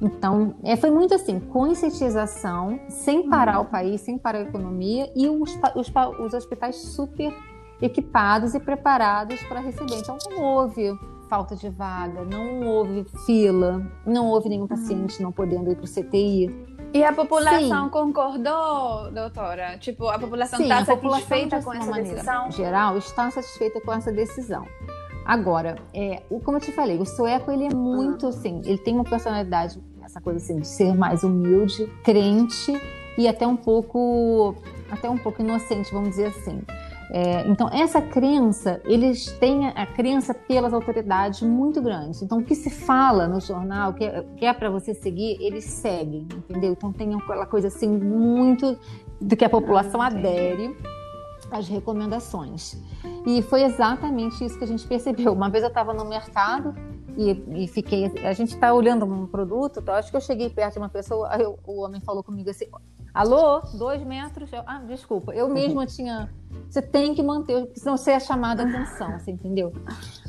Então, é, foi muito assim, conscientização, sem parar uhum. o país, sem parar a economia, e os, os, os hospitais super equipados e preparados para receber. Então, não houve falta de vaga, não houve fila, não houve nenhum paciente não podendo ir para o CTI. E a população Sim. concordou, doutora? Tipo, a população está satisfeita com essa maneira, decisão? Geral, está satisfeita com essa decisão. Agora, é, como eu te falei, o sueco ele é muito assim, ele tem uma personalidade, essa coisa assim de ser mais humilde, crente e até um pouco, até um pouco inocente, vamos dizer assim. É, então, essa crença, eles têm a crença pelas autoridades muito grande. Então, o que se fala no jornal, que é, é para você seguir, eles seguem, entendeu? Então, tem aquela coisa assim, muito do que a população ah, adere às recomendações. E foi exatamente isso que a gente percebeu. Uma vez eu estava no mercado e, e, fiquei. A gente está olhando um produto, então, acho que eu cheguei perto de uma pessoa, aí o homem falou comigo assim: Alô, dois metros. Eu, ah, desculpa, eu mesma tinha. Você tem que manter, porque senão você é chamada a atenção, você entendeu?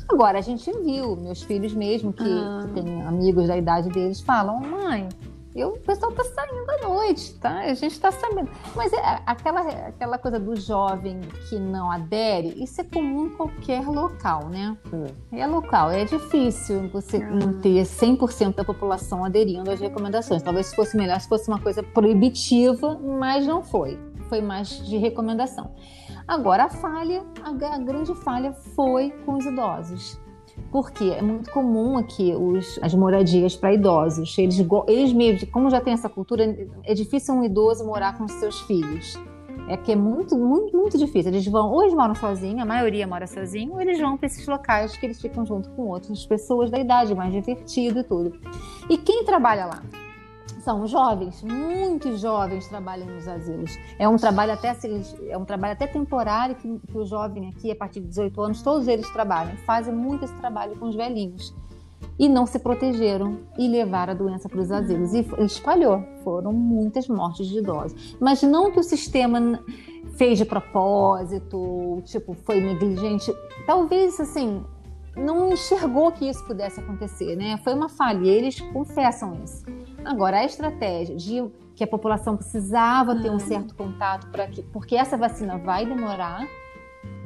Agora, a gente viu, meus filhos mesmo, que, ah. que têm amigos da idade deles, falam: mãe, eu, o pessoal está saindo à noite, tá? A gente está sabendo. Mas é, aquela, aquela coisa do jovem que não adere, isso é comum em qualquer local, né? É, local, é difícil você não ter 100% da população aderindo às recomendações. Talvez fosse melhor se fosse uma coisa proibitiva, mas não foi. Foi mais de recomendação. Agora, a falha, a grande falha foi com os idosos porque é muito comum aqui os, as moradias para idosos. Eles, eles mesmos, como já tem essa cultura, é difícil um idoso morar com seus filhos. É que é muito, muito, muito difícil. Eles vão, ou eles moram sozinhos, a maioria mora sozinho, ou eles vão para esses locais que eles ficam junto com outras pessoas da idade, mais divertido e tudo. E quem trabalha lá? São jovens, muitos jovens trabalham nos asilos. É um trabalho até é um trabalho até temporário que, que o jovem aqui, a partir de 18 anos, todos eles trabalham, fazem muito esse trabalho com os velhinhos. E não se protegeram e levaram a doença para os asilos. E espalhou. Foram muitas mortes de idosos. Mas não que o sistema fez de propósito, tipo, foi negligente. Talvez, assim, não enxergou que isso pudesse acontecer, né? Foi uma falha. E eles confessam isso. Agora, a estratégia de que a população precisava ter um hum. certo contato para que, porque essa vacina vai demorar.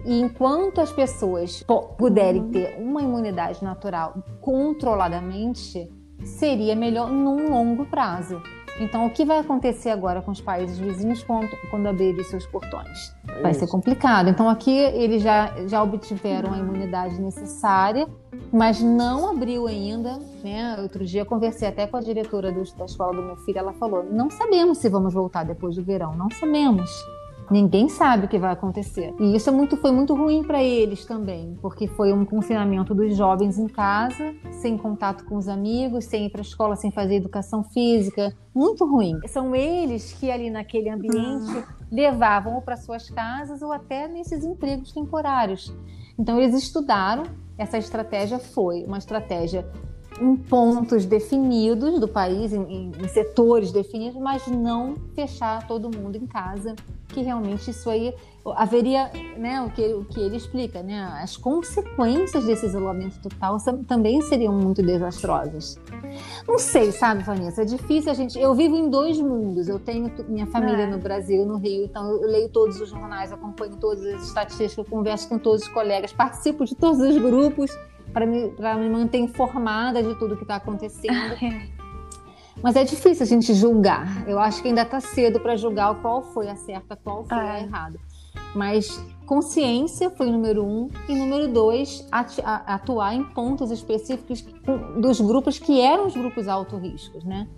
E enquanto as pessoas puderem uhum. ter uma imunidade natural controladamente, seria melhor num longo prazo. Então, o que vai acontecer agora com os países vizinhos quando, quando abrirem seus portões? É vai ser complicado. Então, aqui eles já, já obtiveram a imunidade necessária, mas não abriu ainda. Né? Outro dia conversei até com a diretora do, da escola do meu filho, ela falou: não sabemos se vamos voltar depois do verão, não sabemos. Ninguém sabe o que vai acontecer. E isso é muito, foi muito ruim para eles também, porque foi um confinamento dos jovens em casa, sem contato com os amigos, sem ir para a escola, sem fazer educação física. Muito ruim. São eles que ali naquele ambiente levavam ou para suas casas ou até nesses empregos temporários. Então eles estudaram. Essa estratégia foi uma estratégia em pontos definidos do país, em, em, setores definidos, mas não fechar todo mundo em casa, que realmente isso aí haveria, né, o que, o que ele explica, né, as consequências desse isolamento total também seriam muito desastrosas. Não sei, sabe, Vanessa, é difícil a gente, eu vivo em dois mundos, eu tenho minha família é. no Brasil, no Rio, então eu leio todos os jornais, acompanho todas as estatísticas, converso com todos os colegas, participo de todos os grupos, para me, me manter informada de tudo que está acontecendo. Mas é difícil a gente julgar. Eu acho que ainda está cedo para julgar qual foi a certa, qual foi a é. errada. Mas consciência foi número um e número dois atuar em pontos específicos dos grupos que eram os grupos alto riscos, né?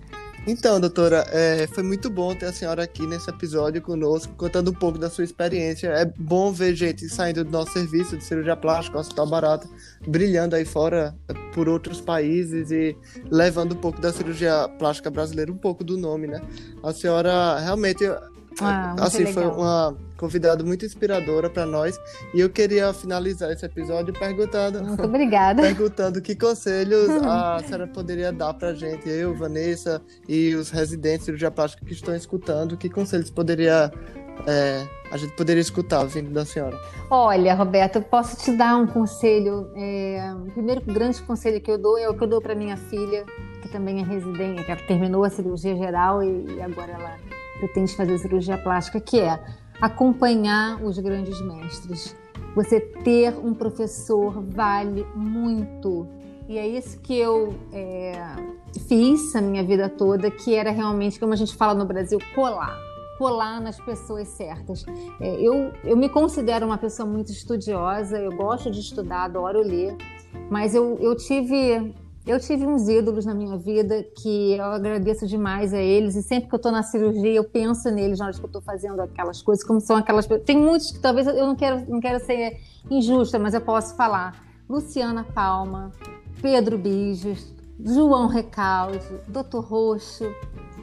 Então, doutora, é, foi muito bom ter a senhora aqui nesse episódio conosco, contando um pouco da sua experiência. É bom ver gente saindo do nosso serviço de cirurgia plástica, Hospital Barata, brilhando aí fora é, por outros países e levando um pouco da cirurgia plástica brasileira, um pouco do nome, né? A senhora realmente ah, assim, legal. foi uma convidada muito inspiradora para nós. E eu queria finalizar esse episódio perguntando. Muito obrigada. perguntando que conselhos a senhora poderia dar para gente, eu, Vanessa e os residentes de cirurgia plástica que estão escutando, que conselhos poderia é, a gente poderia escutar vindo da senhora? Olha, Roberta, eu posso te dar um conselho. É, o primeiro grande conselho que eu dou é o que eu dou para minha filha, que também é residente, que terminou a cirurgia geral e, e agora ela pretende fazer cirurgia plástica, que é acompanhar os grandes mestres. Você ter um professor vale muito. E é isso que eu é, fiz a minha vida toda, que era realmente, como a gente fala no Brasil, colar. Colar nas pessoas certas. É, eu, eu me considero uma pessoa muito estudiosa, eu gosto de estudar, adoro ler, mas eu, eu tive eu tive uns ídolos na minha vida que eu agradeço demais a eles e sempre que eu estou na cirurgia eu penso neles na hora que eu estou fazendo aquelas coisas, como são aquelas Tem muitos que talvez eu não quero, não quero ser injusta, mas eu posso falar. Luciana Palma, Pedro Bijos, João Recalde, Dr. Roxo,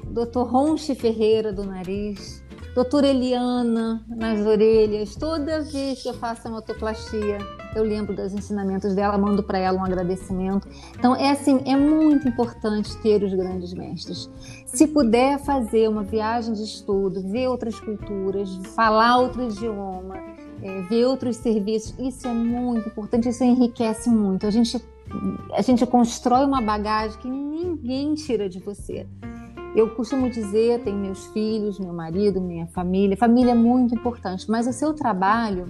Dr. Ronche Ferreira do Nariz, Doutora Eliana nas orelhas. Toda vez que eu faço a motoplastia, eu lembro dos ensinamentos dela, mando para ela um agradecimento. Então, é assim, é muito importante ter os grandes mestres. Se puder fazer uma viagem de estudo, ver outras culturas, falar outro idioma, é, ver outros serviços, isso é muito importante, isso enriquece muito. A gente, a gente constrói uma bagagem que ninguém tira de você. Eu costumo dizer, tenho meus filhos, meu marido, minha família. Família é muito importante, mas o seu trabalho,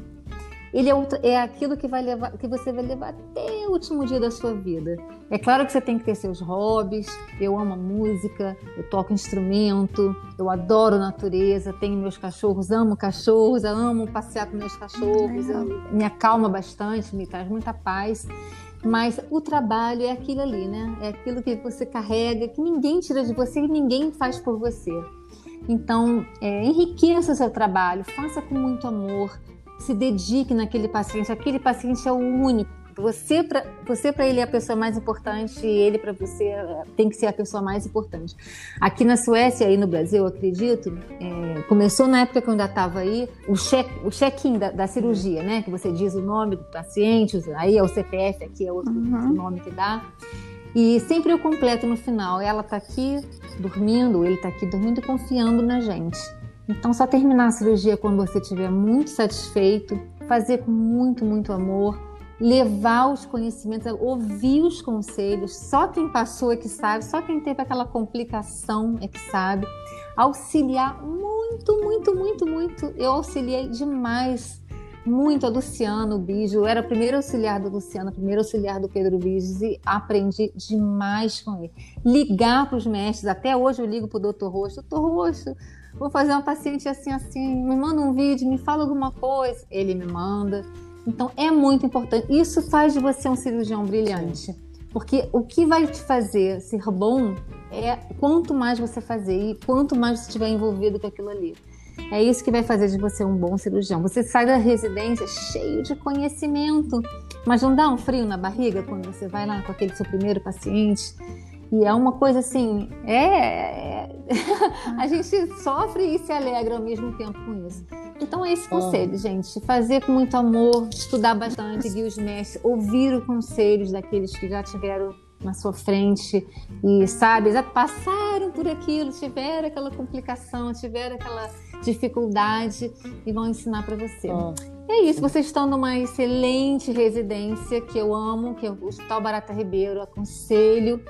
ele é, é aquilo que, vai levar, que você vai levar até o último dia da sua vida. É claro que você tem que ter seus hobbies. Eu amo a música, eu toco instrumento, eu adoro natureza, tenho meus cachorros, amo cachorros, amo passear com meus cachorros, me acalma bastante, me traz muita paz. Mas o trabalho é aquilo ali, né? É aquilo que você carrega, que ninguém tira de você e ninguém faz por você. Então, é, enriqueça o seu trabalho, faça com muito amor, se dedique naquele paciente. Aquele paciente é o único você para você para ele é a pessoa mais importante e ele para você é, tem que ser a pessoa mais importante. Aqui na Suécia e no Brasil, acredito, é, começou na época que eu ainda estava aí, o check o check-in da, da, cirurgia, né? Que você diz o nome do paciente, aí é o CPF, aqui é outro uhum. nome que dá. E sempre eu completo no final. Ela está aqui dormindo, ele está aqui dormindo e confiando na gente. Então, só terminar a cirurgia quando você estiver muito satisfeito, fazer com muito, muito amor levar os conhecimentos, ouvir os conselhos. Só quem passou é que sabe, só quem teve aquela complicação é que sabe. Auxiliar muito, muito, muito, muito. Eu auxiliei demais, muito a Luciano Bijo. Eu era o primeiro auxiliar do Luciano, o primeiro auxiliar do Pedro Bijos e aprendi demais com ele. Ligar para os mestres, até hoje eu ligo para o doutor Roxo. Doutor Roxo, vou fazer uma paciente assim, assim, me manda um vídeo, me fala alguma coisa. Ele me manda. Então é muito importante. Isso faz de você um cirurgião brilhante. Porque o que vai te fazer ser bom é quanto mais você fazer e quanto mais você estiver envolvido com aquilo ali. É isso que vai fazer de você um bom cirurgião. Você sai da residência cheio de conhecimento, mas não dá um frio na barriga quando você vai lá com aquele seu primeiro paciente e é uma coisa assim, é, é... a gente sofre e se alegra ao mesmo tempo com isso. Então é esse conselho, gente. Fazer com muito amor, estudar bastante, seguir os mestres, ouvir os conselhos daqueles que já tiveram na sua frente e, sabe, já passaram por aquilo, tiveram aquela complicação, tiveram aquela dificuldade e vão ensinar para você. Oh. É isso, vocês estão numa excelente residência que eu amo, que é o Hospital Barata Ribeiro, aconselho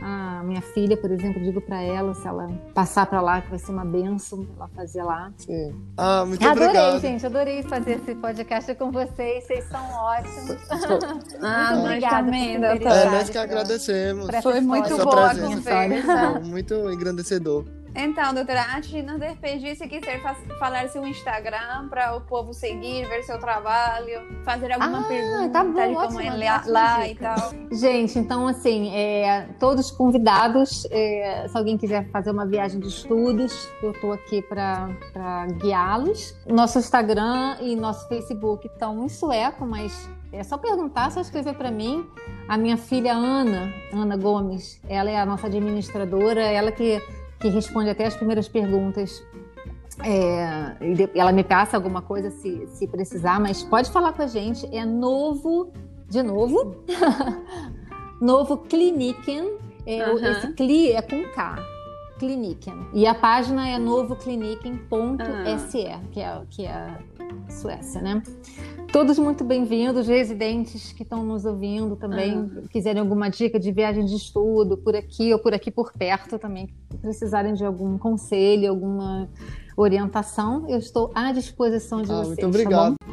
a minha filha, por exemplo, digo para ela, se ela passar para lá, que vai ser uma benção ela fazer lá. Sim. Ah, muito adorei, obrigado. gente, adorei fazer esse podcast com vocês, vocês são ótimos. ah, muito obrigada também, É, nós que agradecemos. Foi muito boa a conversa. Muito engrandecedor. Então, doutora, antes de nos despedir, se quiser falar seu Instagram para o povo seguir, ver seu trabalho, fazer alguma ah, pergunta tá bom, como é lá, lá e tal. Gente, então assim, é, todos convidados, é, se alguém quiser fazer uma viagem de estudos, eu estou aqui para guiá-los. Nosso Instagram e nosso Facebook estão em sueco, mas é só perguntar, só escrever para mim. A minha filha Ana, Ana Gomes, ela é a nossa administradora, ela que, que responde até as primeiras perguntas. É, ela me passa alguma coisa se, se precisar, mas pode falar com a gente. É novo, de novo, novo Kliniken. É, uhum. Esse CLI é com K. Kliniken. E a página é novokliniken.se, uhum. que é, que é a Suécia, né? Todos muito bem-vindos, residentes que estão nos ouvindo também, uhum. quiserem alguma dica de viagem de estudo por aqui ou por aqui por perto também, precisarem de algum conselho, alguma orientação, eu estou à disposição de ah, vocês. Muito obrigado. Tá